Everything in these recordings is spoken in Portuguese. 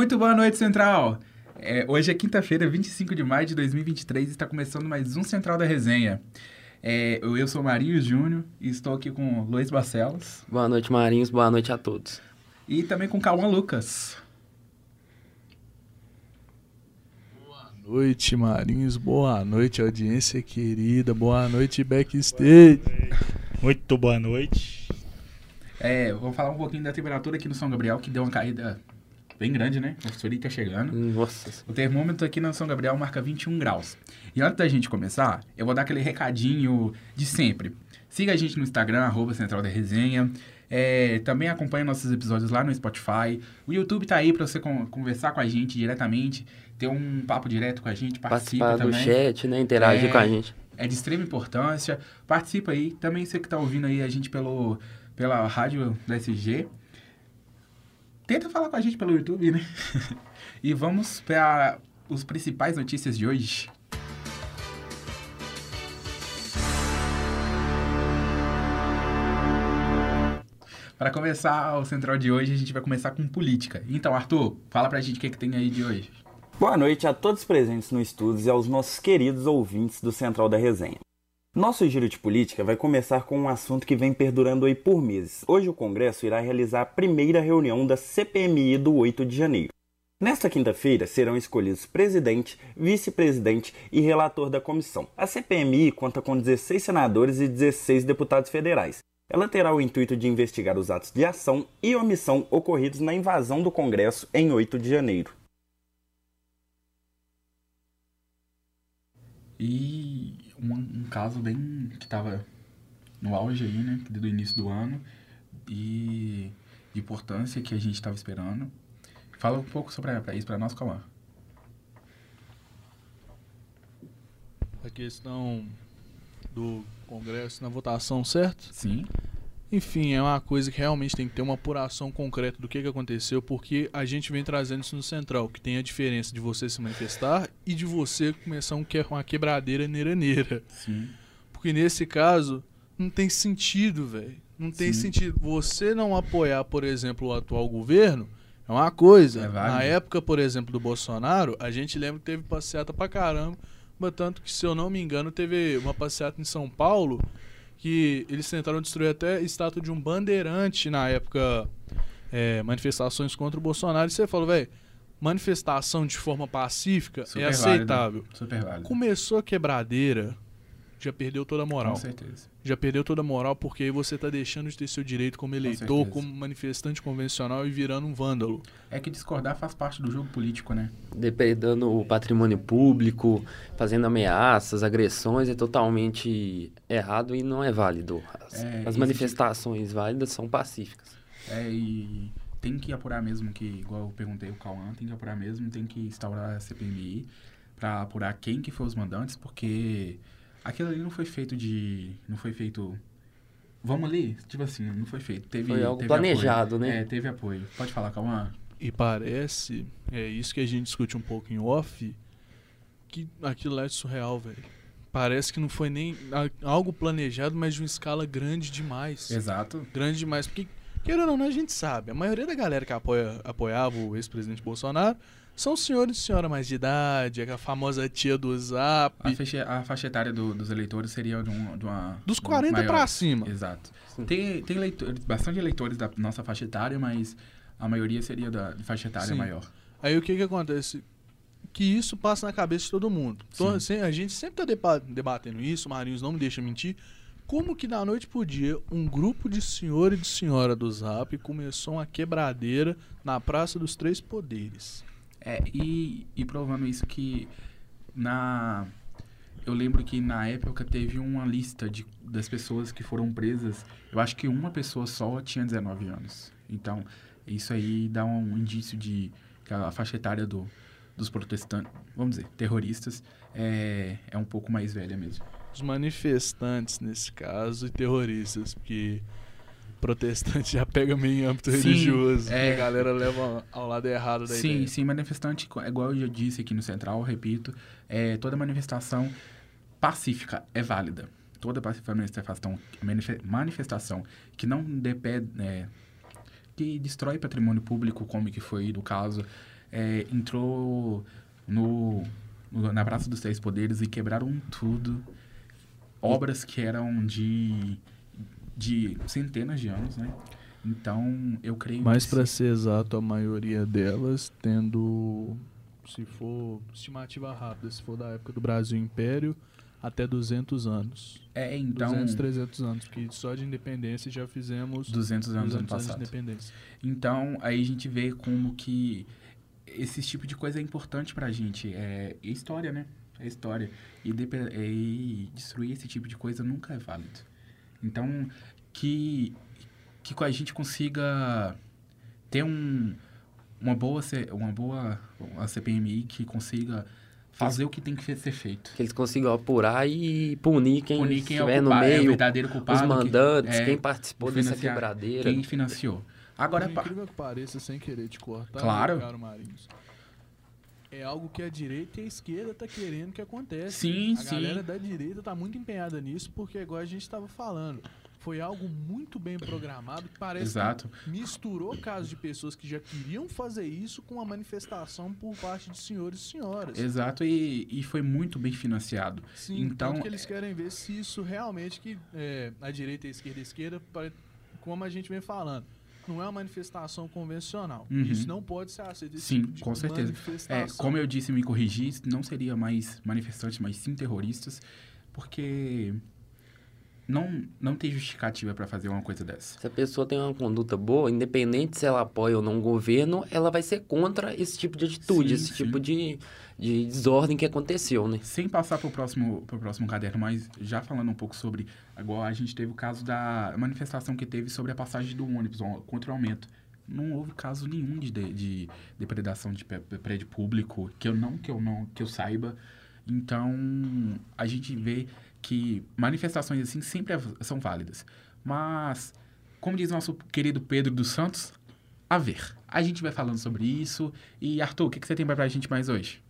Muito boa noite, Central! É, hoje é quinta-feira, 25 de maio de 2023 e está começando mais um Central da Resenha. É, eu sou Marinho Júnior e estou aqui com Luiz Barcelos. Boa noite, Marinhos. Boa noite a todos. E também com Cauã Lucas. Boa noite, Marinhos. Boa noite, audiência querida. Boa noite, backstage. Muito boa noite. É, vamos falar um pouquinho da temperatura aqui no São Gabriel, que deu uma caída bem grande, né? O frio tá chegando. Nossa. O termômetro aqui no São Gabriel marca 21 graus. E antes da gente começar, eu vou dar aquele recadinho de sempre. Siga a gente no Instagram, arroba Central da Resenha. É, também acompanhe nossos episódios lá no Spotify. O YouTube tá aí para você con conversar com a gente diretamente, ter um papo direto com a gente, participa Participar do também. chat, né? Interagir É. com a gente. É de extrema importância. Participa aí. Também você que tá ouvindo aí a gente pelo, pela rádio da SG. Tenta falar com a gente pelo YouTube, né? e vamos para os principais notícias de hoje. Para começar o central de hoje, a gente vai começar com política. Então, Arthur, fala pra gente o que, que tem aí de hoje. Boa noite a todos presentes no estúdio e aos nossos queridos ouvintes do Central da Resenha. Nosso giro de política vai começar com um assunto que vem perdurando aí por meses. Hoje o Congresso irá realizar a primeira reunião da CPMI do 8 de janeiro. Nesta quinta-feira serão escolhidos presidente, vice-presidente e relator da comissão. A CPMI conta com 16 senadores e 16 deputados federais. Ela terá o intuito de investigar os atos de ação e omissão ocorridos na invasão do Congresso em 8 de janeiro. E um, um caso bem que tava no auge aí, né? Do início do ano. E de importância que a gente estava esperando. Fala um pouco sobre pra isso para nós, Cauã. A questão do Congresso na votação, certo? Sim. Enfim, é uma coisa que realmente tem que ter uma apuração concreta do que, que aconteceu, porque a gente vem trazendo isso no Central, que tem a diferença de você se manifestar e de você começar um que- uma quebradeira neira-neira. Sim. Porque nesse caso, não tem sentido, velho. Não tem Sim. sentido. Você não apoiar, por exemplo, o atual governo é uma coisa. É. Na época, por exemplo, do Bolsonaro, a gente lembra que teve passeata pra caramba. Mas tanto que, se eu não me engano, teve uma passeata em São Paulo que eles tentaram destruir até a estátua de um bandeirante na época, é, manifestações contra o Bolsonaro. E você falou, velho, manifestação de forma pacífica Super é aceitável. válido. Super válido. Começou a quebradeira, já perdeu toda a moral. Com certeza. Já perdeu toda a moral porque aí você tá deixando de ter seu direito como eleitor, certeza. como manifestante convencional e virando um vândalo. É que discordar faz parte do jogo político, né? Depredando o patrimônio público, fazendo ameaças, agressões, é totalmente errado e não é válido. As, É, as existe- manifestações válidas são pacíficas. É, e tem que apurar mesmo que, igual eu perguntei o Cauã, tem que apurar mesmo, tem que instaurar a CPMI pra apurar quem que foi os mandantes, porque aquilo ali não foi feito de... não foi feito... Vamos ali? Tipo assim, não foi feito. Teve, Foi algo teve planejado, apoio. né? É, teve apoio. Pode falar, Cauã? E parece, é isso que a gente discute um pouco em off, que aquilo lá é surreal, velho. Parece que não foi nem algo planejado, mas de uma escala grande demais. Exato. Grande demais. Porque, querendo ou não, a gente sabe. A maioria da galera que apoia, apoiava o ex-presidente Bolsonaro são senhores e senhora mais de idade, a famosa tia do Zap. A faixa, a faixa etária do- dos eleitores seria de, um, de uma... Dos de um 40 maior. pra cima. Exato. Sim. Tem, tem eleitores, bastante eleitores da nossa faixa etária, mas a maioria seria da de faixa etária Sim. maior. Aí o que que acontece? Que isso passa na cabeça de todo mundo. Então, Sim. assim, a gente sempre tá depa- debatendo isso, o Marinhos não me deixa mentir. Como que da noite pro dia, um grupo de senhor e de senhora do Zap começou uma quebradeira na Praça dos Três Poderes? É, e, e provando isso que na. Eu lembro que na época teve uma lista de, das pessoas que foram presas. Eu acho que uma pessoa só tinha 19 anos. Então, isso aí dá um indício de que a faixa etária do, dos protestantes, vamos dizer, terroristas, é, é um pouco mais velha mesmo. Os manifestantes, nesse caso, e terroristas, porque protestante já pega meio em âmbito Sim, religioso. é. E a galera leva ao lado errado da Sim, ideia. sim, manifestante, co- igual eu já disse aqui no Central, repito, é, toda manifestação pacífica é válida. Toda manifestação, manife- manifestação que não depende, é, que destrói patrimônio público, como que foi no caso, é, entrou no, no- na Praça dos Três Poderes e quebraram tudo. Obras que eram de, de centenas de anos, né? Então, eu creio Mas que para se- ser exato, a maioria delas tendo, se for estimativa rápida, se for da época do Brasil Império, até 200 anos. É, então... 200, 300 anos, porque só de independência já fizemos 200 anos 200 ano de independência. Então, aí a gente vê como que esse tipo de coisa é importante pra gente. É história, né? É história. E, e destruir esse tipo de coisa nunca é válido. Então, que, que a gente consiga ter um, uma boa, uma boa uma CPMI que consiga fazer o que tem que ser feito. Que eles consigam apurar e punir quem, Punir quem é o, estiver no culpa- é o meio, verdadeiro culpado. os que- mandantes, é, quem participou dessa quebradeira. Quem financiou. Agora, Por pá, incrível que pareça, sem querer te cortar, Claro. meu caro Marinhos, é algo que a direita e a esquerda tá querendo que aconteça. Sim, a sim. galera da direita tá muito empenhada nisso, porque igual a gente estava falando, foi algo muito bem programado, que parece Exato. que misturou casos de pessoas que já queriam fazer isso com a manifestação por parte de senhores e senhoras. Exato, e, e foi muito bem financiado. Sim, Então, que eles querem ver se isso realmente que é, a direita e a esquerda, a esquerda, como a gente vem falando, não é uma manifestação convencional. Uhum. Isso não pode ser aceito. Sim, tipo com certeza. É, como eu disse, me corrigi, não seria mais manifestantes, mas sim terroristas, porque não, não tem justificativa para fazer uma coisa dessa. Se a pessoa tem uma conduta boa, independente se ela apoia ou não o governo, ela vai ser contra esse tipo de atitude, Sim, esse sim. tipo de, de desordem que aconteceu, né? Sem passar para o próximo, pro próximo caderno, mas já falando um pouco sobre. Agora a gente teve o caso da manifestação que teve sobre a passagem do ônibus contra o aumento. Não houve caso nenhum de, de, de depredação de prédio público, que eu não, que eu não, que eu saiba. Então, a gente vê que manifestações assim sempre são válidas. Mas, como diz nosso querido Pedro dos Santos, a ver. A gente vai falando sobre isso. E, Arthur, o que, você tem pra gente mais hoje?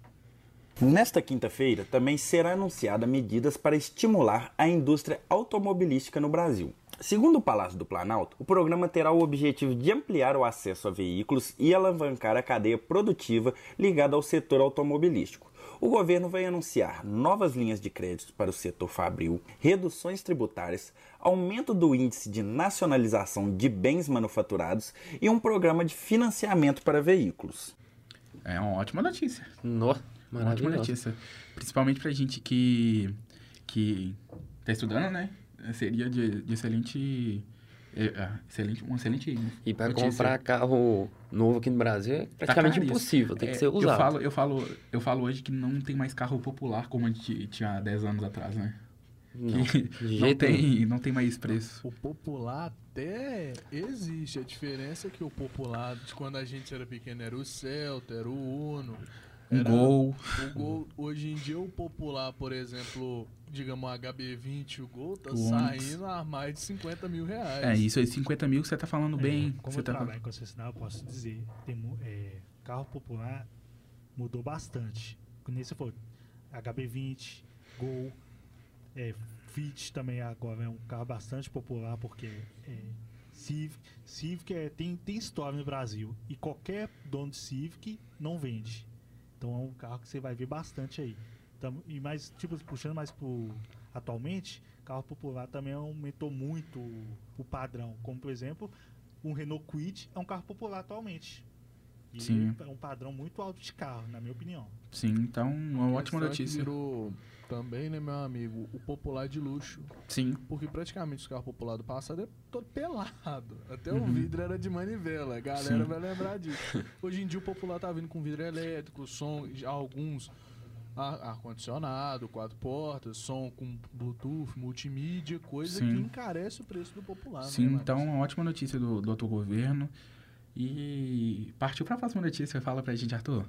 Nesta quinta-feira também será anunciada medidas para estimular a indústria automobilística no Brasil. Segundo o Palácio do Planalto, o programa terá o objetivo de ampliar o acesso a veículos e alavancar a cadeia produtiva ligada ao setor automobilístico. O governo vai anunciar novas linhas de crédito para o setor fabril, reduções tributárias, aumento do índice de nacionalização de bens manufaturados e um programa de financiamento para veículos. É uma ótima notícia. Nossa, Uma ótima notícia. Principalmente pra gente que, que tá estudando, né? Seria de, de excelente, é, excelente. Um excelente. E para comprar carro novo aqui no Brasil é Tá praticamente caríssimo. impossível, tem É, que ser Eu usado. falo, eu, falo, eu falo hoje que não tem mais carro popular como a gente tinha há 10 anos atrás, né? Não, não, tem, não tem mais preço. O popular até existe. A diferença é que o popular, de quando a gente era pequeno, era o Celta, era o Uno. Um era gol. O Gol, hoje em dia, o popular, por exemplo, digamos, o HB20, o Gol, tá O saindo a mais de 50 mil reais. É, isso aí, 50 mil que você tá falando bem. É, como você eu tá trabalho em concessionária, eu posso dizer, tem, é, carro popular mudou bastante. Como você falou, HB20, Gol, é, Fit também agora é um carro bastante popular, porque é, Civic, Civic é, tem, tem história no Brasil, e qualquer dono de Civic não vende. Então é um carro que você vai ver bastante aí. Então, e mais, tipo, puxando mais pro atualmente, carro popular também aumentou muito o, o padrão. Como, por exemplo, um Renault Kwid é um carro popular atualmente. E Sim. é um padrão muito alto de carro, na minha opinião. Sim, então, uma ótima é que notícia. virou também, né, meu amigo, o popular de luxo. Sim, Porque praticamente os carros populares do passado é todo pelado. Até o Uhum. vidro era de manivela. A galera Sim. vai lembrar disso. Hoje em dia o popular tá vindo com vidro elétrico, som, alguns ar- ar-condicionado, quatro portas, som com Bluetooth, multimídia, coisa Sim. que encarece o preço do popular. Sim, né, então, uma ótima notícia do, do atual governo. E partiu para a próxima notícia. Fala pra gente, Arthur.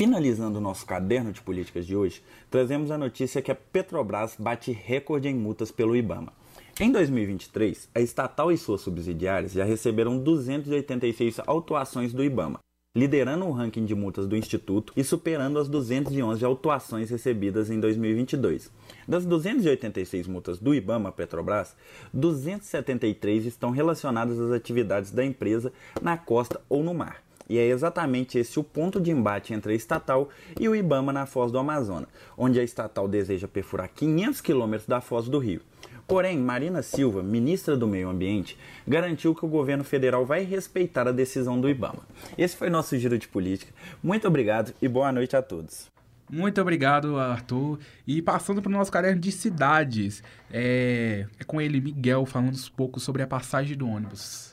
Finalizando o nosso caderno de políticas de hoje, trazemos a notícia que a Petrobras bate recorde em multas pelo IBAMA. Em 2023, a estatal e suas subsidiárias já receberam 286 autuações do IBAMA, liderando o ranking de multas do Instituto e superando as 211 autuações recebidas em 2022. Das 286 multas do IBAMA Petrobras, 273 estão relacionadas às atividades da empresa na costa ou no mar. E é exatamente esse o ponto de embate entre a estatal e o IBAMA na Foz do Amazonas, onde a estatal deseja perfurar 500 quilômetros da Foz do Rio. Porém, Marina Silva, ministra do Meio Ambiente, garantiu que o governo federal vai respeitar a decisão do IBAMA. Esse foi nosso giro de política. Muito obrigado e boa noite a todos. Muito obrigado, Arthur. E passando para o nosso caderno de cidades, é, é com ele, Miguel, falando um pouco sobre a passagem do ônibus.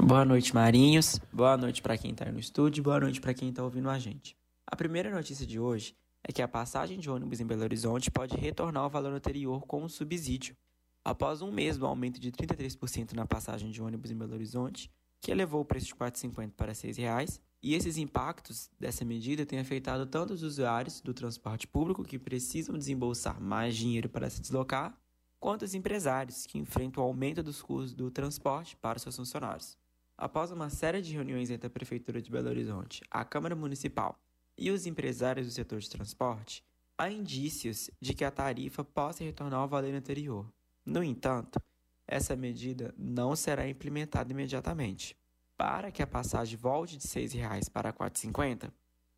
Boa noite, Marinhos. Boa noite para quem está no estúdio. Boa noite para quem está ouvindo a gente. A primeira notícia de hoje é que a passagem de ônibus em Belo Horizonte pode retornar ao valor anterior com um subsídio. Após um mês do aumento de 33% na passagem de ônibus em Belo Horizonte, que elevou o preço de R$ 4,50 para R$ 6,00, e esses impactos dessa medida têm afetado tanto os usuários do transporte público, que precisam desembolsar mais dinheiro para se deslocar, quanto os empresários, que enfrentam o aumento dos custos do transporte para seus funcionários. Após uma série de reuniões entre a Prefeitura de Belo Horizonte, a Câmara Municipal e os empresários do setor de transporte, há indícios de que a tarifa possa retornar ao valor anterior. No entanto, essa medida não será implementada imediatamente. Para que a passagem volte de R$ 6,00 para R$ 4,50,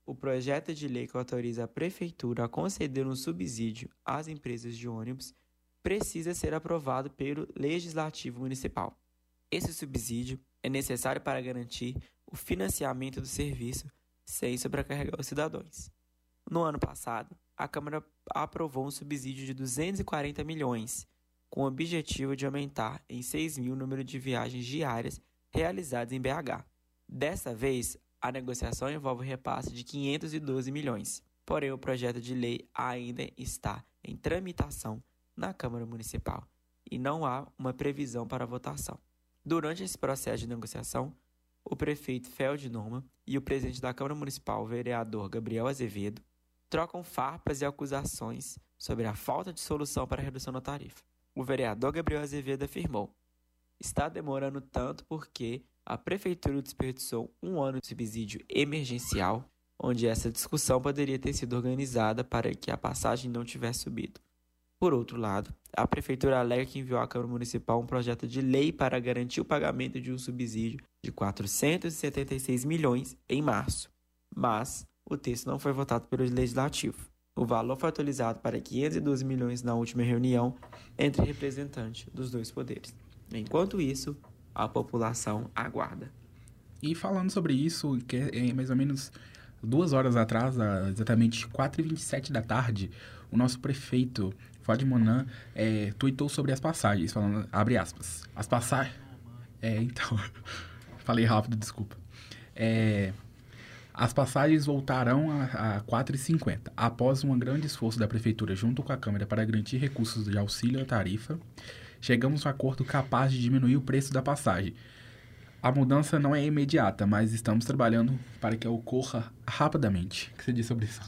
o projeto de lei que autoriza a Prefeitura a conceder um subsídio às empresas de ônibus precisa ser aprovado pelo Legislativo Municipal. Esse subsídio é necessário para garantir o financiamento do serviço sem sobrecarregar os cidadãos. No ano passado, a Câmara aprovou um subsídio de 240 milhões, com o objetivo de aumentar em 6 mil o número de viagens diárias realizadas em BH. Dessa vez, a negociação envolve o repasse de 512 milhões. Porém, o projeto de lei ainda está em tramitação na Câmara Municipal e não há uma previsão para votação. Durante esse processo de negociação, o prefeito Feld Noma e o presidente da Câmara Municipal, vereador Gabriel Azevedo, trocam farpas e acusações sobre a falta de solução para a redução da tarifa. O vereador Gabriel Azevedo afirmou: está demorando tanto porque a prefeitura desperdiçou um ano de subsídio emergencial, onde essa discussão poderia ter sido organizada para que a passagem não tivesse subido. Por outro lado, a Prefeitura alega que enviou à Câmara Municipal um projeto de lei para garantir o pagamento de um subsídio de 476 milhões em março, mas o texto não foi votado pelo Legislativo. O valor foi atualizado para 512 milhões na última reunião entre representantes dos dois poderes. Enquanto isso, a população aguarda. E falando sobre isso, que é mais ou menos duas horas atrás, exatamente 4h27 da tarde, o nosso prefeito Fábio Monan é, tweetou sobre as passagens, falando, abre aspas, as passagens... É, então, falei rápido, desculpa. É, as passagens voltarão a, a 4,50. Após um grande esforço da Prefeitura junto com a Câmara para garantir recursos de auxílio à tarifa, chegamos a um acordo capaz de diminuir o preço da passagem. A mudança não é imediata, mas estamos trabalhando para que ocorra rapidamente. O que você diz sobre isso?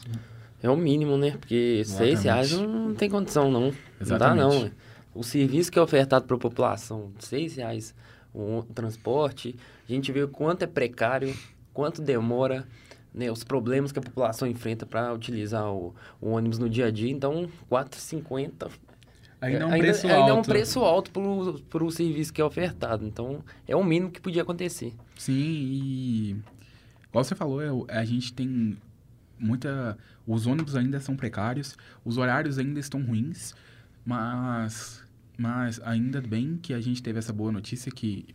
É o mínimo, né? Porque Exatamente. seis reais não tem condição, não. Exatamente. Não dá, não. O serviço que é ofertado para a população, seis reais o transporte, a gente vê o quanto é precário, quanto demora, né? Os problemas que a população enfrenta para utilizar o, o, ônibus no dia a dia. Então, 4,50 Ainda é um preço ainda, alto. Ainda é um preço alto para o serviço que é ofertado. Então, é o mínimo que podia acontecer. Sim, e... Igual você falou, é a gente tem muita... Os ônibus ainda são precários, os horários ainda estão ruins, mas... Mas ainda bem que a gente teve essa boa notícia que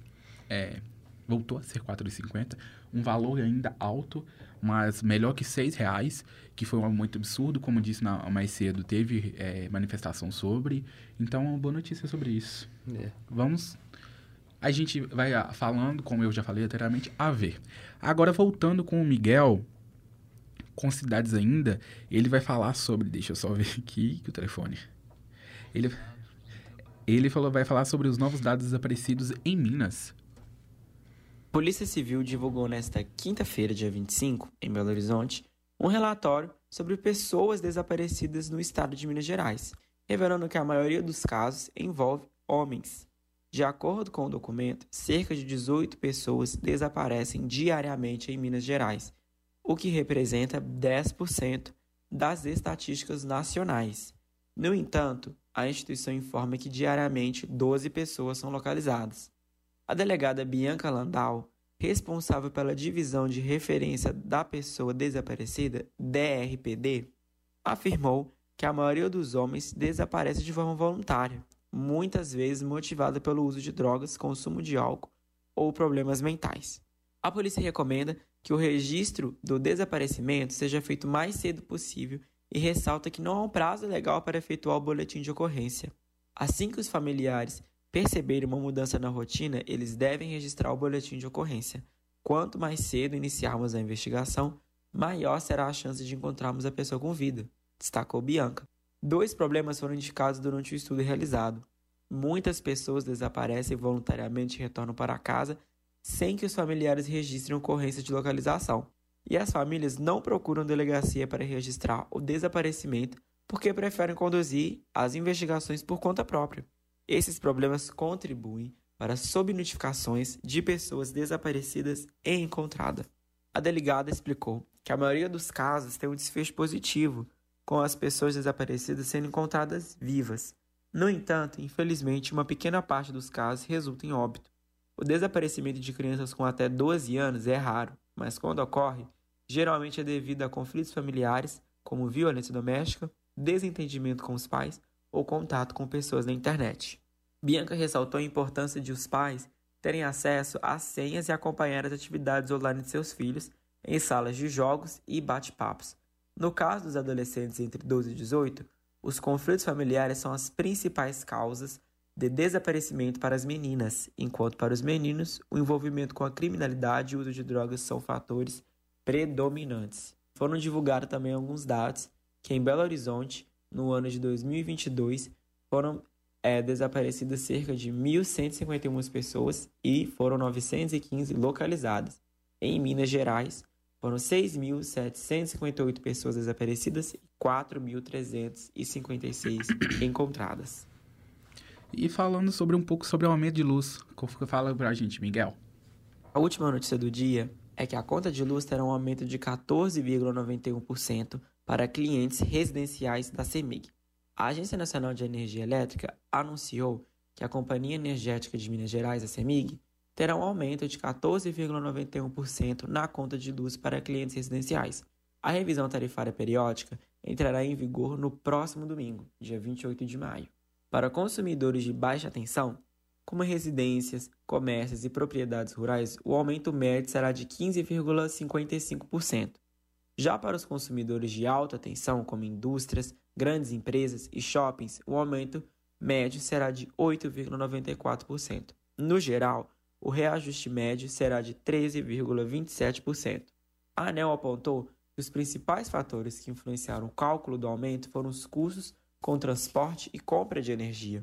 é, voltou a ser 4,50. Um valor ainda alto, mas melhor que seis reais, que foi um aumento absurdo, como disse na, mais cedo, teve é, manifestação sobre. Então, uma boa notícia sobre isso. É. Vamos. A gente vai falando, como eu já falei anteriormente, a ver. Agora, voltando com o Miguel, com cidades ainda, ele vai falar sobre. Deixa eu só ver aqui que o telefone. Ele, ele falou, vai falar sobre os novos dados desaparecidos em Minas. Polícia Civil divulgou nesta quinta-feira, dia 25, em Belo Horizonte, um relatório sobre pessoas desaparecidas no estado de Minas Gerais, revelando que a maioria dos casos envolve homens. De acordo com o documento, cerca de 18 pessoas desaparecem diariamente em Minas Gerais, o que representa 10% das estatísticas nacionais. No entanto, a instituição informa que diariamente 12 pessoas são localizadas. A delegada Bianca Landau responsável pela divisão de referência da pessoa desaparecida, DRPD, afirmou que a maioria dos homens desaparece de forma voluntária, muitas vezes motivada pelo uso de drogas, consumo de álcool ou problemas mentais. A polícia recomenda que o registro do desaparecimento seja feito o mais cedo possível e ressalta que não há um prazo legal para efetuar o boletim de ocorrência. Assim que os familiares perceberem uma mudança na rotina, eles devem registrar o boletim de ocorrência. Quanto mais cedo iniciarmos a investigação, maior será a chance de encontrarmos a pessoa com vida destacou Bianca. Dois problemas foram indicados durante o estudo realizado. Muitas pessoas desaparecem voluntariamente e retornam para casa sem que os familiares registrem ocorrência de localização. E as famílias não procuram delegacia para registrar o desaparecimento porque preferem conduzir as investigações por conta própria. Esses problemas contribuem para subnotificações de pessoas desaparecidas e encontradas. A delegada explicou que a maioria dos casos tem um desfecho positivo, com as pessoas desaparecidas sendo encontradas vivas. No entanto, infelizmente, uma pequena parte dos casos resulta em óbito. O desaparecimento de crianças com até 12 anos é raro, mas quando ocorre, geralmente é devido a conflitos familiares, como violência doméstica, desentendimento com os pais ou contato com pessoas na internet. Bianca ressaltou a importância de os pais terem acesso às senhas e acompanhar as atividades online de seus filhos em salas de jogos e bate-papos, no caso dos adolescentes entre 12 e 18, os conflitos familiares são as principais causas de desaparecimento para as meninas, enquanto para os meninos, o envolvimento com a criminalidade e o uso de drogas são fatores predominantes. Foram divulgados também alguns dados que em Belo Horizonte, no ano de 2022, foram é, desaparecidas cerca de 1.151 pessoas e foram 915 localizadas. Em Minas Gerais, foram 6.758 pessoas desaparecidas e 4.356 encontradas. E falando sobre um pouco sobre o aumento de luz, fala pra gente, Miguel. A última notícia do dia é que a conta de luz terá um aumento de 14,91% para clientes residenciais da CEMIG. A Agência Nacional de Energia Elétrica anunciou que a Companhia Energética de Minas Gerais, a CEMIG, terá um aumento de 14,91% na conta de luz para clientes residenciais. A revisão tarifária periódica entrará em vigor no próximo domingo, dia 28 de maio. Para consumidores de baixa tensão, como residências, comércios e propriedades rurais, o aumento médio será de 15,55%. Já para os consumidores de alta tensão, como indústrias, grandes empresas e shoppings, o aumento médio será de 8,94%. No geral, o reajuste médio será de 13,27%. A ANEL apontou que os principais fatores que influenciaram o cálculo do aumento foram os custos com transporte e compra de energia.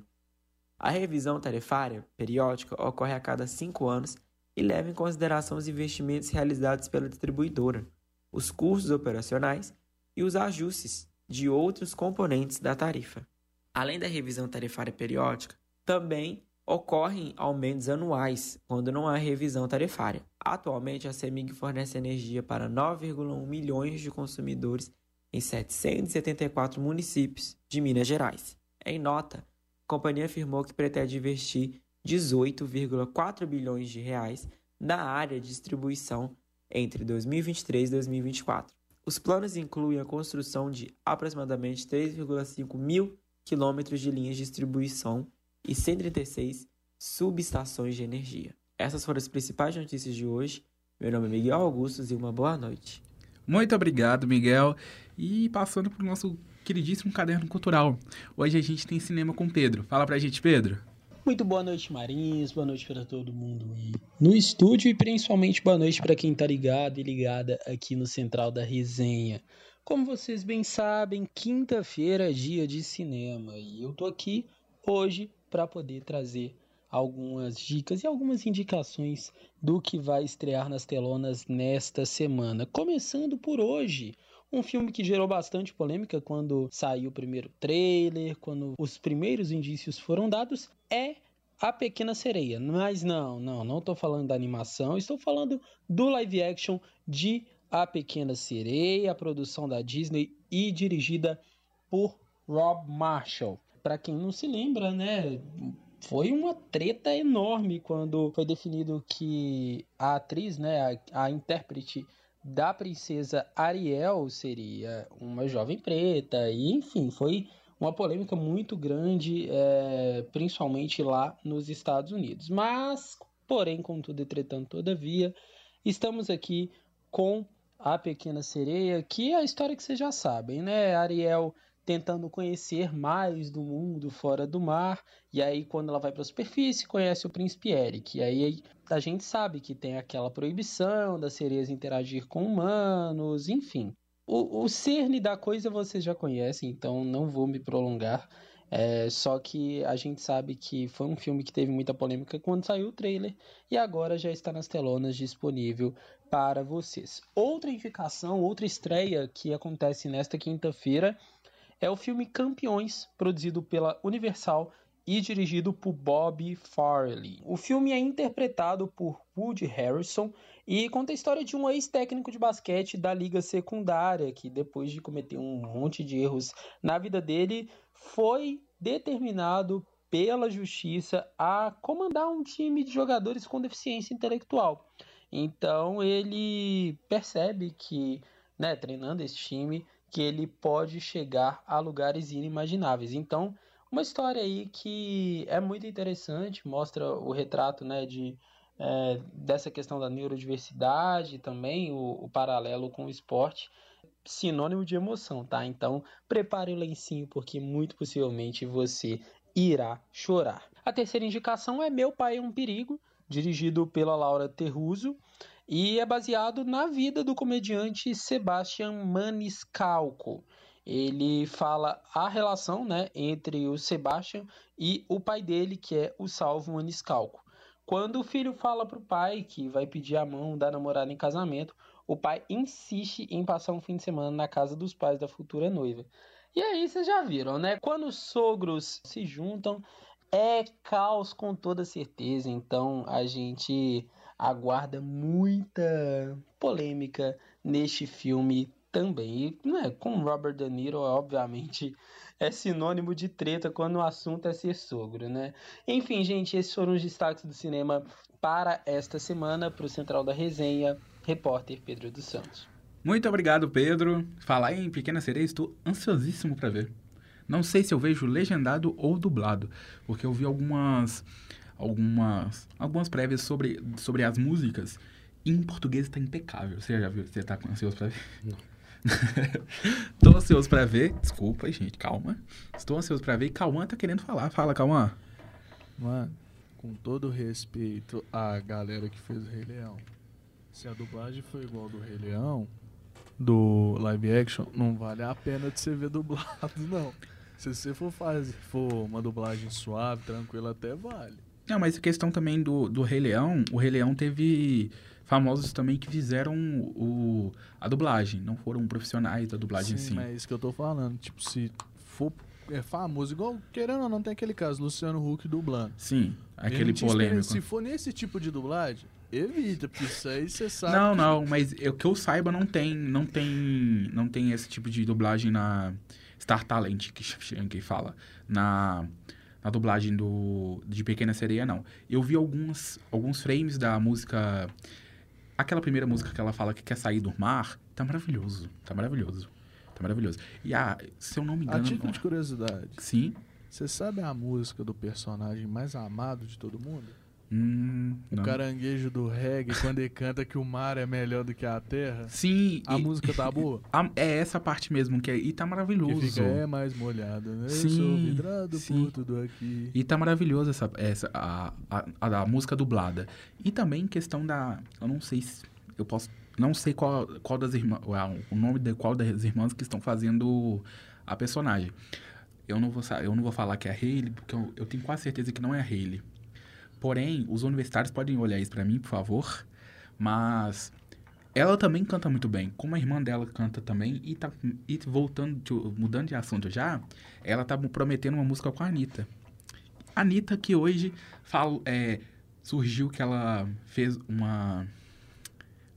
A revisão tarifária periódica ocorre a cada cinco anos e leva em consideração os investimentos realizados pela distribuidora, os custos operacionais e os ajustes de outros componentes da tarifa. Além da revisão tarifária periódica, também ocorrem aumentos anuais quando não há revisão tarifária. Atualmente, a CEMIG fornece energia para 9,1 milhões de consumidores em 774 municípios de Minas Gerais. Em nota, a companhia afirmou que pretende investir 18,4 bilhões de reais na área de distribuição entre 2023 e 2024. Os planos incluem a construção de aproximadamente 3,5 mil quilômetros de linhas de distribuição e 136 subestações de energia. Essas foram as principais notícias de hoje. Meu nome é Miguel Augustos e uma boa noite. Muito obrigado, Miguel. E passando para o nosso queridíssimo caderno cultural. Hoje a gente tem cinema com Pedro. Fala pra gente, Pedro. Muito boa noite, Marins. Boa noite para todo mundo no estúdio e principalmente boa noite para quem tá ligado e ligada aqui no Central da Resenha. Como vocês bem sabem, quinta-feira é dia de cinema e eu tô aqui hoje para poder trazer algumas dicas e algumas indicações do que vai estrear nas telonas nesta semana. Começando por hoje, um filme que gerou bastante polêmica quando saiu o primeiro trailer, quando os primeiros indícios foram dados, é A Pequena Sereia. Mas não, não, não estou falando da animação, estou falando do live action de A Pequena Sereia, a produção da Disney e dirigida por Rob Marshall para quem não se lembra, né? Foi uma treta enorme quando foi definido que a atriz, né, a, a intérprete da princesa Ariel seria uma jovem preta, e enfim, foi uma polêmica muito grande, é, principalmente lá nos Estados Unidos. Mas, porém, contudo, entretanto, todavia, estamos aqui com a Pequena Sereia, que é a história que vocês já sabem, né? Ariel tentando conhecer mais do mundo fora do mar, e aí quando ela vai para a superfície, conhece o príncipe Eric. E aí a gente sabe que tem aquela proibição das sereias interagir com humanos, enfim. O, o cerne da coisa vocês já conhecem, então não vou me prolongar. É, só que a gente sabe que foi um filme que teve muita polêmica quando saiu o trailer e agora já está nas telonas disponível para vocês. Outra indicação, outra estreia que acontece nesta quinta-feira é o filme Campeões, produzido pela Universal e dirigido por Bob Farley. O filme é interpretado por Woody Harrison e conta a história de um ex-técnico de basquete da liga secundária que, depois de cometer um monte de erros na vida dele, foi determinado pela justiça a comandar um time de jogadores com deficiência intelectual. Então ele percebe que, né, treinando esse time, que ele pode chegar a lugares inimagináveis. Então, uma história aí que é muito interessante, mostra o retrato né, de, é, dessa questão da neurodiversidade também, o, o, paralelo com o esporte, sinônimo de emoção, tá? Então, prepare o lencinho, porque muito possivelmente você irá chorar. A terceira indicação é Meu Pai é um Perigo, dirigido pela Laura Terruso e é baseado na vida do comediante Sebastian Maniscalco. Ele fala a relação né, entre o Sebastian e o pai dele, que é o Salvo Maniscalco. Quando o filho fala para o pai que vai pedir a mão da namorada em casamento, o pai insiste em passar um fim de semana na casa dos pais da futura noiva. E aí vocês já viram, né? Quando os sogros se juntam, é caos com toda certeza. Então a gente aguarda muita polêmica neste filme também. E né, com Robert De Niro, obviamente, é sinônimo de treta quando o assunto é ser sogro, né? Enfim, gente, esses foram os destaques do cinema para esta semana. Para o Central da Resenha, repórter Pedro dos Santos. Muito obrigado, Pedro. Falar em Pequena Sereia, estou ansiosíssimo para ver. Não sei se eu vejo legendado ou dublado, porque eu vi algumas algumas algumas prévias sobre, sobre as músicas e em português está impecável. Você já viu? Você está ansioso para ver? Não. Estou ansioso para ver. Desculpa, gente, calma. Estou ansioso para ver e Cauã tá querendo falar. Fala, Cauã. Mano, com todo respeito à galera que fez o Rei Leão, se a dublagem foi igual do Rei Leão, do live action, não vale a pena de você ver dublado, não. Se você for fazer for uma dublagem suave, tranquila, até vale. Não, mas a questão também do, do Rei Leão, o Rei Leão teve famosos também que fizeram o, a dublagem, não foram profissionais da dublagem Sim, em si. mas é isso que eu tô falando. Tipo, se for é famoso, igual, querendo ou não, tem aquele caso, Luciano Huck dublando. Sim, aquele polêmico. Se for nesse tipo de dublagem, evita, porque isso aí você sabe. Não, que... não, mas eu, que eu saiba, não tem, não tem, não tem esse tipo de dublagem na Star Talent, que, que fala. Na na dublagem do, de Pequena Sereia, não. Eu vi alguns, alguns frames da música. Aquela primeira música que ela fala que quer sair do mar. Tá maravilhoso. Tá maravilhoso. Tá maravilhoso. E a, se eu não me engano. A título de curiosidade. Sim. Você sabe a música do personagem mais amado de todo mundo? Hum, o caranguejo do reggae, quando ele canta que o mar é melhor do que a terra. Sim. A e, música tá boa? A, é essa parte mesmo, que é, e tá maravilhoso. Que fica, é mais molhado, né? Sim, Eu sou vidrado sim. por tudo aqui. E tá maravilhoso essa, essa a, a, a, a, música dublada. E também questão da... Eu não sei se... Eu posso... Não sei qual, qual das irmãs... O nome de qual das irmãs que estão fazendo a personagem. Eu não vou, eu não vou falar que é a Hayley, porque eu, eu tenho quase certeza que não é a Hayley. Porém, os universitários podem olhar isso para mim, por favor. Mas ela também canta muito bem, como a irmã dela canta também. E, tá, e voltando, mudando de assunto já, ela tá prometendo uma música com a Anitta. Anitta que hoje fala, é, surgiu que ela fez uma...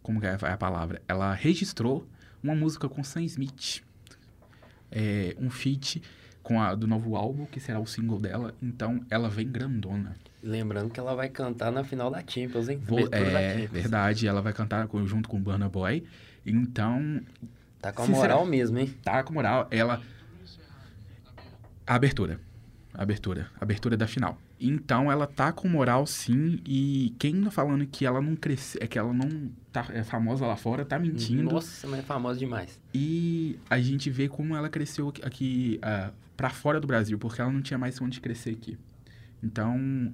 Como é a palavra? Ela registrou uma música com Sam Smith. É, um feat com a do novo álbum, que será o single dela. Então, ela vem grandona. Lembrando que ela vai cantar na final da Champions, hein? Vou, é, Champions. verdade. Ela vai cantar junto com o Burna Boy. Então... Tá com a moral mesmo, hein? Tá com moral. Ela... A abertura. A abertura. A abertura da final. Então ela tá com moral sim e quem tá falando que ela não cresceu, é que ela não tá é famosa lá fora, tá mentindo. Nossa, mas é famosa demais. E a gente vê como ela cresceu aqui uh, para fora do Brasil, porque ela não tinha mais onde crescer aqui. Então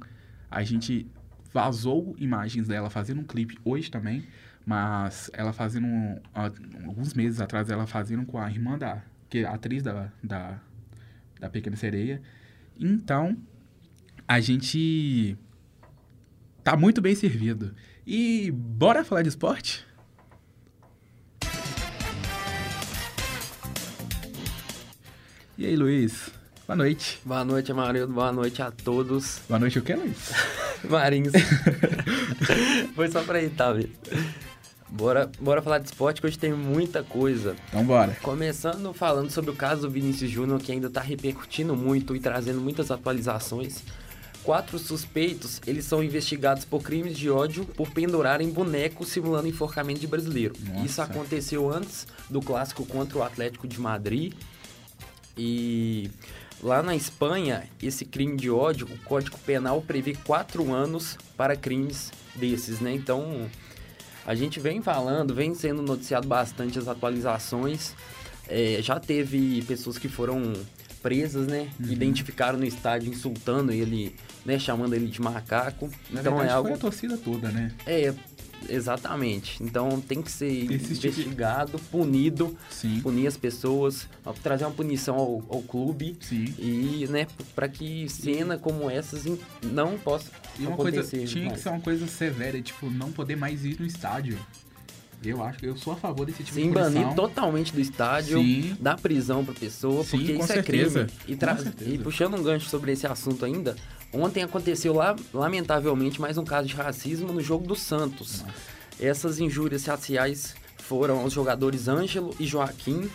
a gente vazou imagens dela fazendo um clipe hoje também, mas ela fazendo alguns meses atrás ela fazendo com a irmã da que é atriz da, da da Pequena Sereia. Então a gente tá muito bem servido. E bora falar de esporte? E aí, Luiz? Boa noite. Boa noite, Amarildo. Boa noite a todos. Boa noite, o que, Luiz? Marinhos. Foi só pra irritar mesmo. Bora, bora falar de esporte, que hoje tem muita coisa. Então bora. Começando falando sobre o caso do Vinícius Júnior, que ainda tá repercutindo muito e trazendo muitas atualizações. Quatro suspeitos, eles são investigados por crimes de ódio por pendurarem bonecos simulando enforcamento de brasileiro. Nossa. Isso aconteceu antes do clássico contra o Atlético de Madrid. E lá na Espanha, esse crime de ódio, o Código Penal prevê quatro anos para crimes desses, né? Então, a gente vem falando, vem sendo noticiado bastante as atualizações. É, já teve pessoas que foram presas, né? Uhum. Identificaram no estádio insultando ele, né? Chamando ele de macaco. Na então verdade, é algo. Foi a torcida toda, né? É, exatamente. Então tem que ser Esse investigado, tipo... punido, Sim. punir as pessoas, trazer uma punição ao, ao clube. Sim. E, né, para que cena como essas não possa e uma coisa tinha mais. que ser uma coisa severa, tipo, não poder mais ir no estádio. Eu acho que eu sou a favor desse tipo Sim, de punição. banir totalmente do estádio, Sim. dar prisão pra pessoa, Sim, porque isso é certeza. é crime. E, tra... e puxando um gancho sobre esse assunto ainda, ontem aconteceu lá, lamentavelmente, mais um caso de racismo no jogo do Santos. Nossa. Essas injúrias raciais foram aos jogadores Ângelo e Joaquim,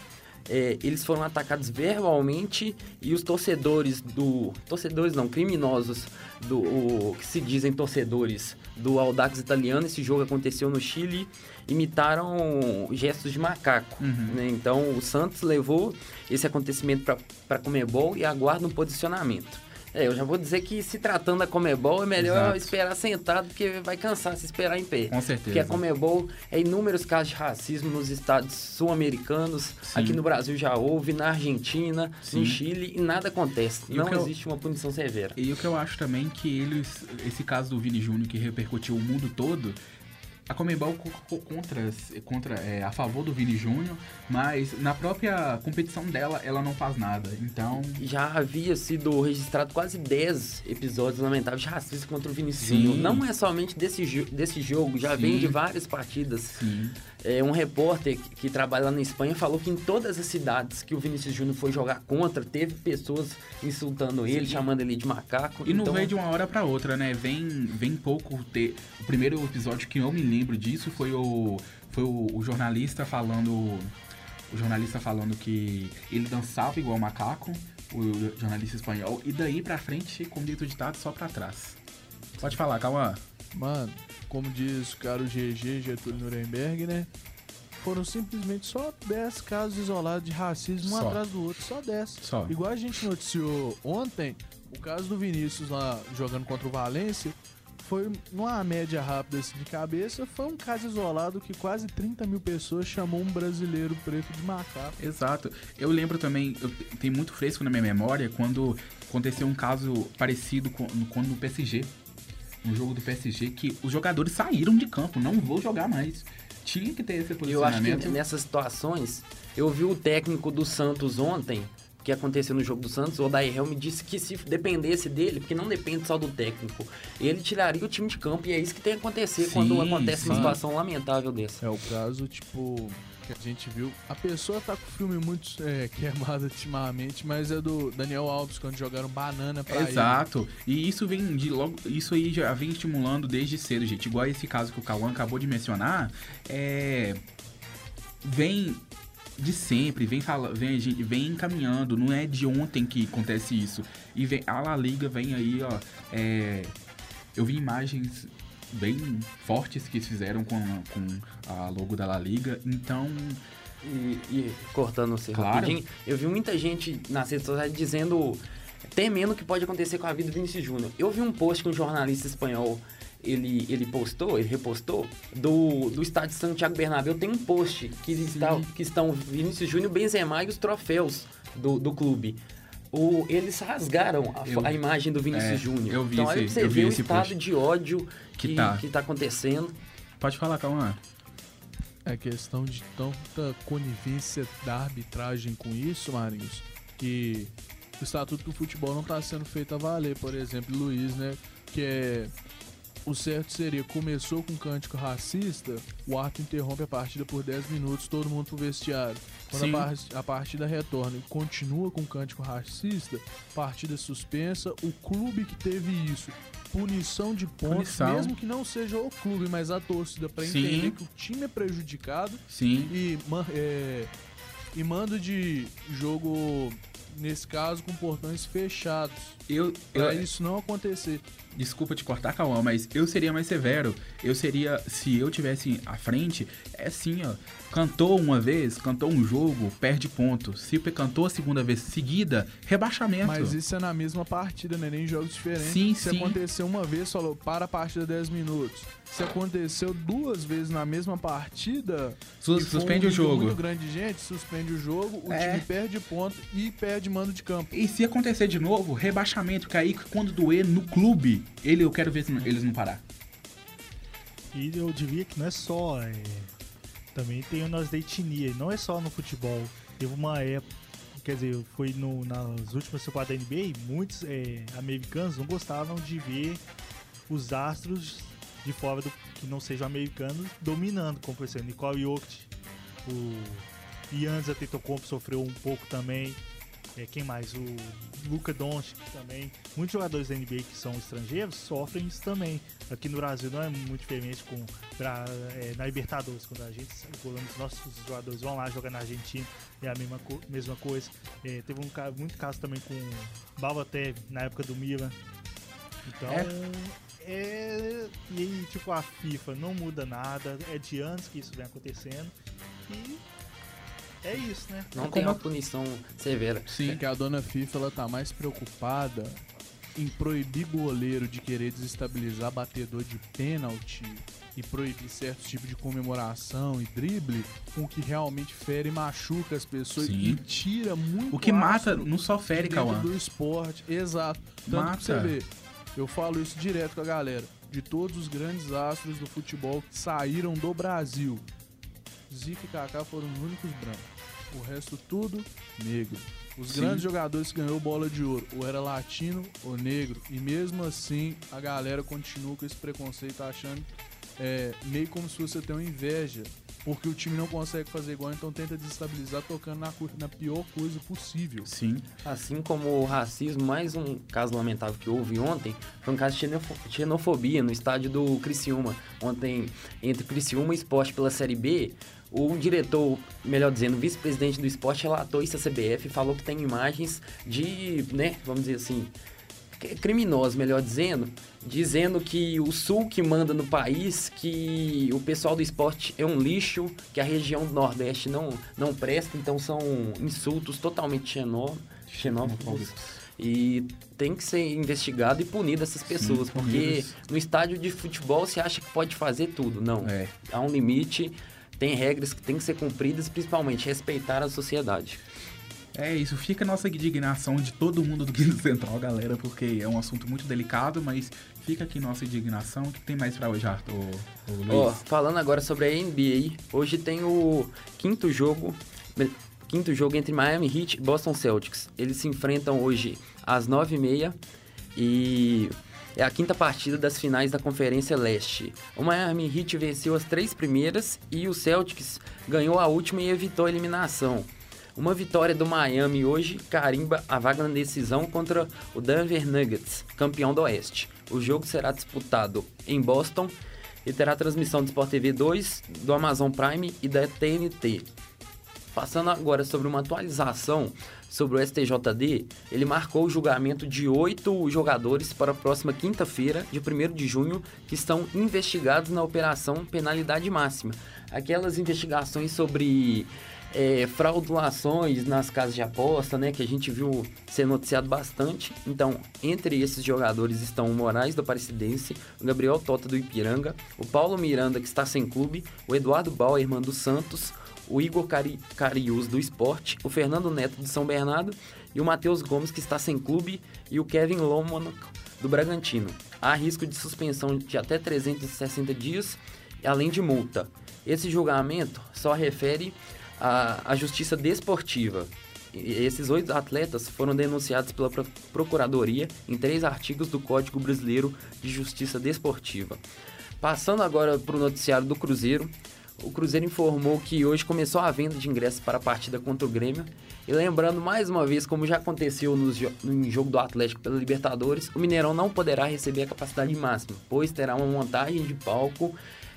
é, eles foram atacados verbalmente e os torcedores do. Torcedores não, criminosos do. O, que se dizem torcedores do Audax italiano. Esse jogo aconteceu no Chile. Imitaram gestos de macaco. Uhum. Né? Então o Santos levou esse acontecimento para a Comebol e aguarda um posicionamento. É, eu já vou dizer que se tratando da Comebol é melhor Exato. esperar sentado, porque vai cansar se esperar em pé. Com certeza. Porque a Comebol é inúmeros casos de racismo nos estados sul-americanos, aqui no Brasil já houve, na Argentina, Sim. no Chile, e nada acontece. E Não existe eu... uma punição severa. E o que eu acho também que eles, esse caso do Vini Júnior que repercutiu o mundo todo, a Comebol contra, contra é, a favor do Vini Júnior, mas na própria competição dela ela não faz nada. Então. Já havia sido registrado quase 10 episódios lamentáveis de racismo contra o Vinícius Júnior. Não é somente desse, desse jogo, já Sim. vem de várias partidas. Sim. É, um repórter que, que, trabalha lá na Espanha falou que em todas as cidades que o Vinícius Júnior foi jogar contra, teve pessoas insultando ele, Sim. chamando ele de macaco. E então... não veio de uma hora para outra, né? Vem, vem pouco ter. O primeiro episódio que eu me lembro disso foi o, foi o, o jornalista falando. O jornalista falando que ele dançava igual macaco, o jornalista espanhol, e daí pra frente, com o dito ditado, só pra trás. Pode falar, calma. Mano, como diz o cara o GG, Getúlio Nuremberg, né? Foram simplesmente só 10 casos isolados de racismo um atrás do outro, só 10. Só. Igual a gente noticiou ontem, o caso do Vinícius lá jogando contra o Valência, foi numa média rápida assim, de cabeça, foi um caso isolado que quase 30 mil pessoas chamou um brasileiro preto de macaco. Exato. Eu lembro também, eu, tem muito fresco na minha memória, quando aconteceu um caso parecido com, quando o PSG no jogo do PSG que os jogadores saíram de campo, não vou jogar mais. Tinha que ter esse posicionamento. Eu acho que nessas situações, eu vi o técnico do Santos ontem, que aconteceu no jogo do Santos, o Odair Helm disse que se dependesse dele, porque não depende só do técnico, ele tiraria o time de campo e é isso que tem que acontecer sim, quando acontece sim. uma situação lamentável dessa. É o caso, tipo, que a gente viu. A pessoa tá com o filme muito é, queimado ultimamente, mas é do Daniel Alves, quando jogaram banana pra Exato. Ele. E isso vem de logo. Isso aí já vem estimulando desde cedo, gente. Igual esse caso que o Cauã acabou de mencionar. É. Vem de sempre, vem, fala, vem, vem encaminhando, não é de ontem que acontece isso. E vem, a La Liga vem aí, ó. É, eu vi imagens bem fortes que fizeram com, com a logo da La Liga, então. E, e cortando você claro. rapidinho, eu vi muita gente nas redes sociais dizendo, temendo o que pode acontecer com a vida do Vinícius Júnior. Eu vi um post que um jornalista espanhol ele, ele postou, ele repostou, do, do estádio de Santiago Bernabéu tem um post que, está, que estão Vinícius Júnior, Benzema e os troféus do, do clube. O, eles rasgaram a, eu, a imagem do Vinícius é, Júnior. Eu vi então aí você vê o estado post. de ódio que, que, tá. que tá acontecendo. Pode falar, calma. É questão de tanta conivência da arbitragem com isso, Marinhos, que o estatuto do futebol não está sendo feito a valer. Por exemplo, Luiz, né? Que é o certo seria, começou com um cântico racista, o ato interrompe a partida por 10 minutos, todo mundo pro vestiário. Quando a, a, partida retorna e continua com um cântico racista, partida suspensa, o clube que teve isso, punição de pontos, punição. mesmo que não seja o clube, mas a torcida, para entender que o time é prejudicado. Sim. E, é, e mando de jogo, nesse caso, com portões fechados. Eu, eu, pra isso não acontecer desculpa te cortar, Cauã, mas eu seria mais severo. Eu seria, se eu tivesse à frente, é assim, ó. Cantou uma vez, cantou um jogo, perde ponto. Se cantou a segunda vez seguida, rebaixamento. Mas isso é na mesma partida, né? Nem jogos diferentes. Sim, Se sim. aconteceu uma vez, falou, para a partida 10 minutos. Se aconteceu duas vezes na mesma partida, Sus suspende um o jogo. muito grande gente, suspende o jogo, o é. time perde ponto e perde mando de campo. E se acontecer de novo, rebaixamento, aí quando doer no clube, ele eu quero ver eles não parar. E eu diria que não é só. É, também tem o nós da etnia, não é só no futebol. Teve uma época, quer dizer, foi no, nas últimas temporadas da NBA, muitos é, americanos não gostavam de ver os astros de fora do que não sejam americanos dominando, como por exemplo, Nicole Jokic, o Giannis Antetokounmpo sofreu um pouco também. É, quem mais? O Luca Doncic também. Muitos jogadores da NBA que são estrangeiros sofrem isso também. Aqui no Brasil não é muito diferente com pra, é, na Libertadores, quando a gente, os nossos jogadores vão lá jogar na Argentina, é a mesma, co mesma coisa. É, teve um muito caso também com Balotelli na época do Milan. Então, é. é. E tipo, a FIFA não muda nada, é de anos que isso vem acontecendo. E é isso, né? Não é tem uma punição severa. Sim, que a dona FIFA ela tá mais preocupada em proibir goleiro de querer desestabilizar batedor de pênalti e proibir certos tipos de comemoração e drible com o que realmente fere e machuca as pessoas Sim. e tira muito O que mata não só fere, Cauã. do esporte. Exato. Tanto mata. que você vê, eu falo isso direto com a galera. De todos os grandes astros do futebol que saíram do Brasil, Zico e Kaká foram os únicos brancos. O resto tudo negro. Os Sim. grandes jogadores que ganhou bola de ouro, ou era latino ou negro. E mesmo assim, a galera continua com esse preconceito, achando é, meio como se você tem uma inveja. Porque o time não consegue fazer igual, então tenta desestabilizar tocando na, na pior coisa possível. Sim. Assim como o racismo, mais um caso lamentável que houve ontem foi um caso de xenofobia no estádio do Criciúma. Ontem, entre Criciúma e Esporte pela Série B, o diretor, melhor dizendo, vice-presidente do esporte relatou isso à CBF e falou que tem imagens de, né, vamos dizer assim, criminosos, melhor dizendo, dizendo que o sul que manda no país, que o pessoal do esporte é um lixo, que a região do Nordeste não, não presta, então são insultos totalmente xenó, xenófobos. E tem que ser investigado e punido essas pessoas, Sim, porque no estádio de futebol se acha que pode fazer tudo. Não. É. Há um limite tem regras que têm que ser cumpridas, principalmente respeitar a sociedade. É isso, fica a nossa indignação de todo mundo do Quinto Central, galera, porque é um assunto muito delicado, mas fica aqui nossa indignação. O que tem mais para hoje, Arthur? Luiz? Oh, falando agora sobre a NBA, hoje tem o quinto jogo, quinto jogo entre Miami Heat e Boston Celtics. Eles se enfrentam hoje às nove e meia e é a quinta partida das finais da Conferência Leste. O Miami Heat venceu as três primeiras e o Celtics ganhou a última e evitou a eliminação. Uma vitória do Miami hoje carimba a vaga na decisão contra o Denver Nuggets, campeão do Oeste. O jogo será disputado em Boston e terá transmissão do Sport TV 2, do Amazon Prime e da TNT. Passando agora sobre uma atualização sobre o STJD, ele marcou o julgamento de oito jogadores para a próxima quinta-feira, de 1 de junho, que estão investigados na Operação Penalidade Máxima. Aquelas investigações sobre é, fraudulações nas casas de aposta, né, que a gente viu ser noticiado bastante. Então, entre esses jogadores estão o Moraes do Aparecidense, o Gabriel Tota do Ipiranga, o Paulo Miranda, que está sem clube, o Eduardo Bauerman do Santos, o Igor Cari Carius do Esporte, o Fernando Neto de São Bernardo e o Matheus Gomes, que está sem clube, e o Kevin Lomonac do Bragantino. Há risco de suspensão de até 360 dias, além de multa. Esse julgamento só refere a, a justiça desportiva. E esses oito atletas foram denunciados pela Procuradoria em três artigos do Código Brasileiro de Justiça Desportiva. Passando agora para o noticiário do Cruzeiro, o Cruzeiro informou que hoje começou a venda de ingressos para a partida contra o Grêmio. E lembrando mais uma vez, como já aconteceu no, no jogo do Atlético pela Libertadores, o Mineirão não poderá receber a capacidade máxima, pois terá uma montagem de palco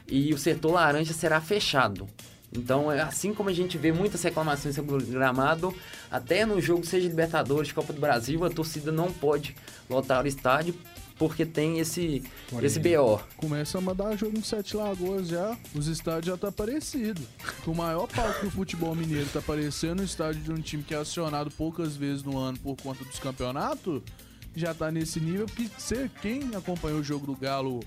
e o setor laranja será fechado. Então, é assim como a gente vê muitas reclamações sobre o gramado, até no jogo, seja Libertadores, Copa do Brasil, a torcida não pode lotar o estádio porque tem esse, esse BO. Começa a mandar jogo em Sete Lagoas já, os estádios já tá parecido. O maior palco do futebol mineiro tá aparecendo no estádio de um time que é acionado poucas vezes no ano por conta dos campeonatos, já tá nesse nível, porque você, quem acompanhou o jogo do Galo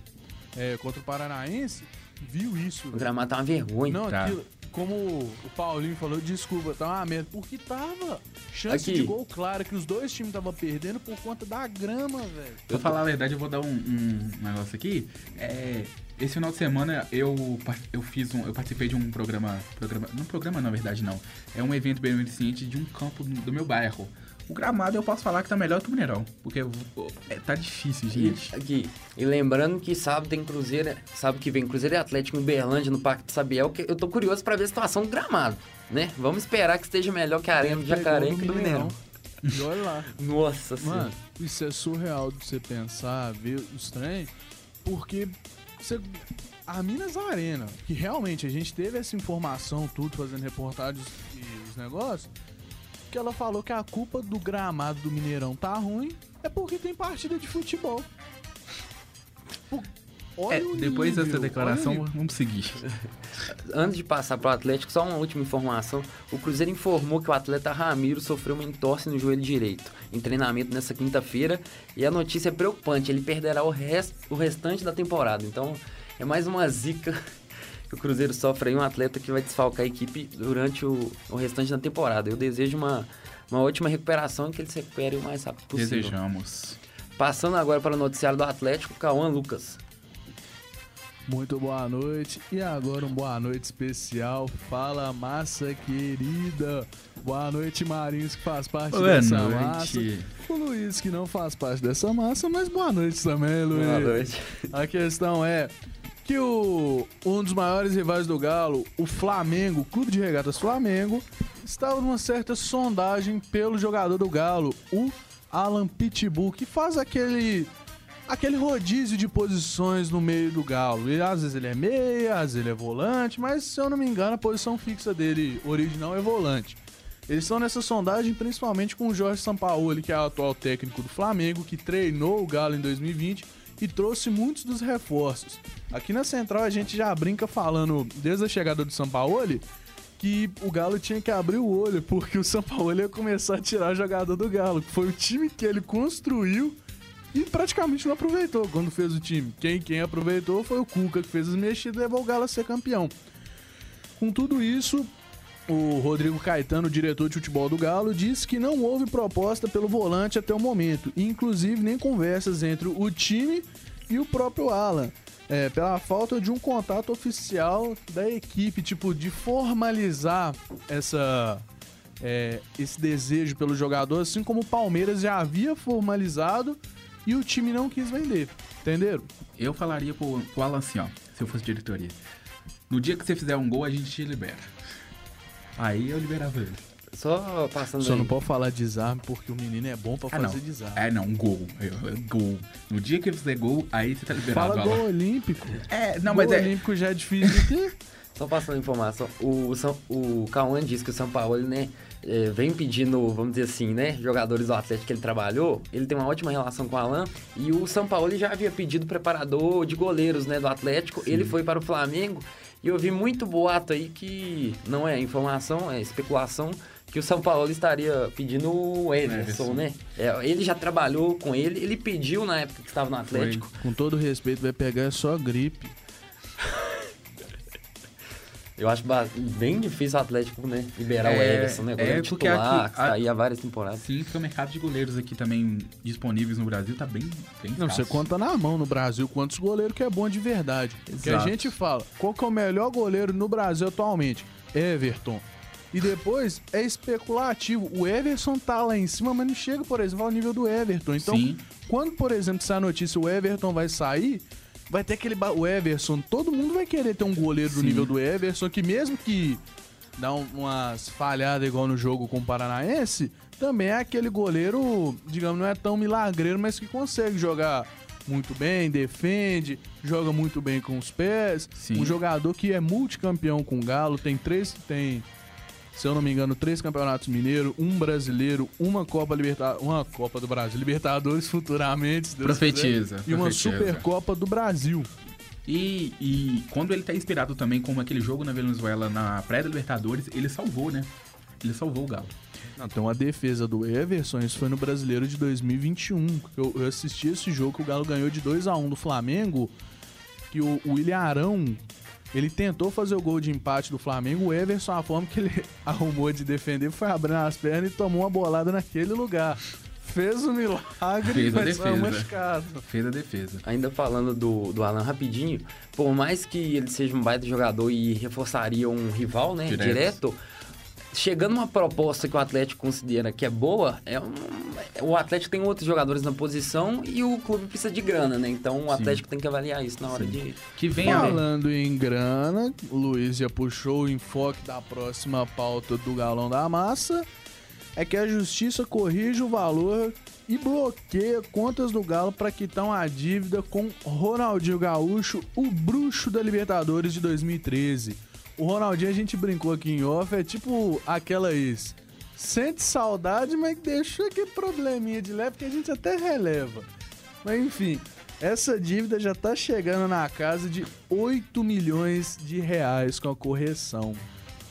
é, contra o Paranaense, viu isso. O gramado tá uma vergonha. Não, tá. aquilo, como o Paulinho falou, desculpa, tá uma merda. Porque tava. Chance Aqui. de gol clara que os dois times estavam perdendo por conta da grama, velho. Pra falar a verdade, eu vou dar um, um negócio aqui. É, esse final de semana eu, eu fiz um. Eu participei de um programa. programa não programa, na verdade, não. É um evento beneficente de um campo do meu bairro. O gramado eu posso falar que tá melhor que o Mineirão. Porque é, tá difícil, gente. E, aqui, e lembrando que sábado tem Cruzeiro, sabe que vem Cruzeiro e Atlético em Berlândia, no Parque de Sabiel, que eu tô curioso para ver a situação do gramado, né? Vamos esperar que esteja melhor que a Arena do Jacaré e do Mineirão. E olha lá. Nossa Mano, isso é surreal de você pensar, ver os trem, porque você, a Minas Arena, que realmente a gente teve essa informação, tudo, fazendo reportagens e os negócios, que ela falou que a culpa do gramado do Mineirão tá ruim é porque tem partida de futebol. Olha é, depois nível, dessa declaração, vamos seguir. Antes de passar para o Atlético, só uma última informação. O Cruzeiro informou que o atleta Ramiro sofreu uma entorse no joelho direito em treinamento nessa quinta-feira. E a notícia é preocupante: ele perderá o, rest, o restante da temporada. Então, é mais uma zica que o Cruzeiro sofre aí um atleta que vai desfalcar a equipe durante o, o restante da temporada. Eu desejo uma, uma ótima recuperação e que ele se recupere o mais rápido possível. Desejamos. Passando agora para o noticiário do Atlético, Cauã Lucas. Muito boa noite. E agora um boa noite especial. Fala, massa querida. Boa noite, Marinhos, que faz parte boa dessa noite. massa. O Luiz, que não faz parte dessa massa, mas boa noite também, Luiz. Boa noite. A questão é, que o, um dos maiores rivais do Galo, o Flamengo, o Clube de Regatas Flamengo, estava numa certa sondagem pelo jogador do Galo, o Alan Pitbull, que faz aquele aquele rodízio de posições no meio do Galo. E às vezes ele é meia, às vezes ele é volante, mas se eu não me engano, a posição fixa dele original é volante. Eles estão nessa sondagem principalmente com o Jorge Sampaoli, que é o atual técnico do Flamengo, que treinou o Galo em 2020 e trouxe muitos dos reforços. Aqui na Central a gente já brinca falando, desde a chegada do Sampaoli, que o Galo tinha que abrir o olho, porque o Sampaoli ia começar a tirar jogador do Galo. Foi o time que ele construiu e praticamente não aproveitou quando fez o time. Quem, quem aproveitou foi o Cuca, que fez as mexidas e levou o Galo a ser campeão. Com tudo isso, o Rodrigo Caetano, diretor de futebol do Galo, disse que não houve proposta pelo volante até o momento, inclusive nem conversas entre o time e o próprio Alan. É, pela falta de um contato oficial da equipe, tipo, de formalizar essa, é, esse desejo pelo jogador, assim como o Palmeiras já havia formalizado e o time não quis vender. Entenderam? Eu falaria pro, pro Alan assim, ó, se eu fosse diretoria. No dia que você fizer um gol, a gente te libera. Aí eu liberava ele. Só passando Só aí. não pode falar desarme porque o menino é bom pra ah, fazer não. desarme. É, não, gol. Gol. No dia que ele fizer gol, aí você tá liberado. Fala gol olímpico. É, não, gol mas é... olímpico já é difícil aqui. Só passando informação, o, São, o Cauã disse que o São Paulo, né, é, vem pedindo, vamos dizer assim, né, jogadores do Atlético que ele trabalhou, ele tem uma ótima relação com o Alan, e o São Paulo já havia pedido preparador de goleiros, né, do Atlético, Sim. ele foi para o Flamengo, e eu vi muito boato aí que não é informação, é especulação, que o São Paulo estaria pedindo o Everson, né? É, ele já trabalhou com ele, ele pediu na época que estava no Atlético. Foi. Com todo respeito, vai pegar só gripe. Eu acho bem difícil o Atlético né, liberar é, o Everson, né? é porque titular, aqui, que tá aí há várias temporadas. Sim, porque o mercado de goleiros aqui também disponíveis no Brasil tá bem, bem Não, você conta na mão no Brasil quantos goleiros que é bom de verdade. Exato. Que a gente fala, qual que é o melhor goleiro no Brasil atualmente? Everton. E depois é especulativo. O Everson tá lá em cima, mas não chega, por exemplo, ao nível do Everton. Então, Sim. quando, por exemplo, sai a notícia o Everton vai sair, vai ter aquele. O Everson, todo mundo vai querer ter um goleiro Sim. do nível do Everson, que mesmo que dá umas falhadas igual no jogo com o Paranaense, também é aquele goleiro, digamos, não é tão milagreiro, mas que consegue jogar muito bem, defende, joga muito bem com os pés. Sim. Um jogador que é multicampeão com o Galo, tem três. Tem se eu não me engano, três campeonatos mineiros, um brasileiro, uma Copa Libertadores, uma Copa do Brasil, Libertadores futuramente. Profetiza. Quiser, e uma Supercopa do Brasil. E, e quando ele tá inspirado também com aquele jogo na Venezuela na pré-Libertadores, ele salvou, né? Ele salvou o Galo. Não, tem uma defesa do Everson, isso foi no Brasileiro de 2021. Eu, eu assisti esse jogo que o Galo ganhou de 2 a 1 do Flamengo, que o, o William Arão ele tentou fazer o gol de empate do Flamengo. O Everson, a forma que ele arrumou de defender foi abrindo as pernas e tomou uma bolada naquele lugar. Fez o um milagre, Fez a defesa. Fez a defesa. Ainda falando do, do Alan rapidinho, por mais que ele seja um baita jogador e reforçaria um rival, né, direto, direto chegando uma proposta que o Atlético considera que é boa, é um, o Atlético tem outros jogadores na posição e o clube precisa de grana, né? Então o Atlético Sim. tem que avaliar isso na hora Sim. de. Que vem Falando em grana, o Luiz já puxou o enfoque da próxima pauta do Galão da Massa. É que a justiça corrige o valor e bloqueia contas do Galo para quitar uma dívida com Ronaldinho Gaúcho, o bruxo da Libertadores de 2013. O Ronaldinho, a gente brincou aqui em off, é tipo aquela ex. Sente saudade, mas deixa aquele probleminha de leve que a gente até releva. Mas enfim, essa dívida já tá chegando na casa de 8 milhões de reais com a correção.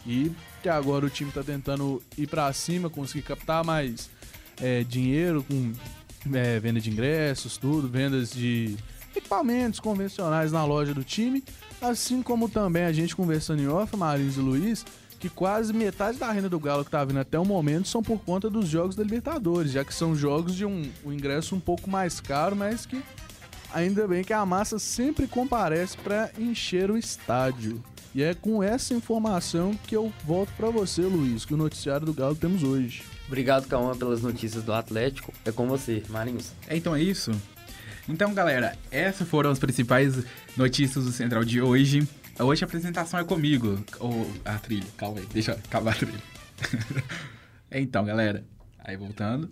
E que agora o time tá tentando ir para cima, conseguir captar mais é, dinheiro com é, venda de ingressos, tudo, vendas de equipamentos convencionais na loja do time Assim como também a gente conversando em off, Marins e Luiz, que quase metade da renda do Galo que tá vindo até o momento são por conta dos jogos da Libertadores, já que são jogos de um, um ingresso um pouco mais caro, mas que ainda bem que a massa sempre comparece para encher o estádio. E é com essa informação que eu volto para você, Luiz, que o noticiário do Galo temos hoje. Obrigado, Calma, pelas notícias do Atlético. É com você, Marinhos. É, então é isso. Então, galera, essas foram as principais notícias do Central de hoje. Hoje a apresentação é comigo. Ou oh, a trilha, calma aí, deixa eu acabar a trilha. então, galera, aí voltando.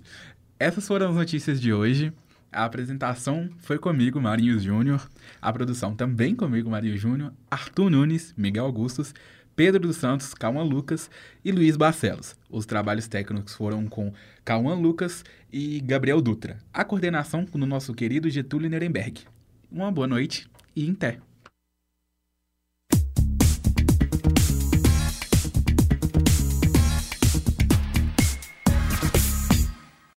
Essas foram as notícias de hoje. A apresentação foi comigo, Marinho Júnior. A produção também comigo, Marinho Júnior. Arthur Nunes, Miguel Augustos, Pedro dos Santos, Calma Lucas e Luiz Barcelos. Os trabalhos técnicos foram com Calma Lucas e Gabriel Dutra. A coordenação no nosso querido Getúlio Nuremberg. Uma boa noite e em té.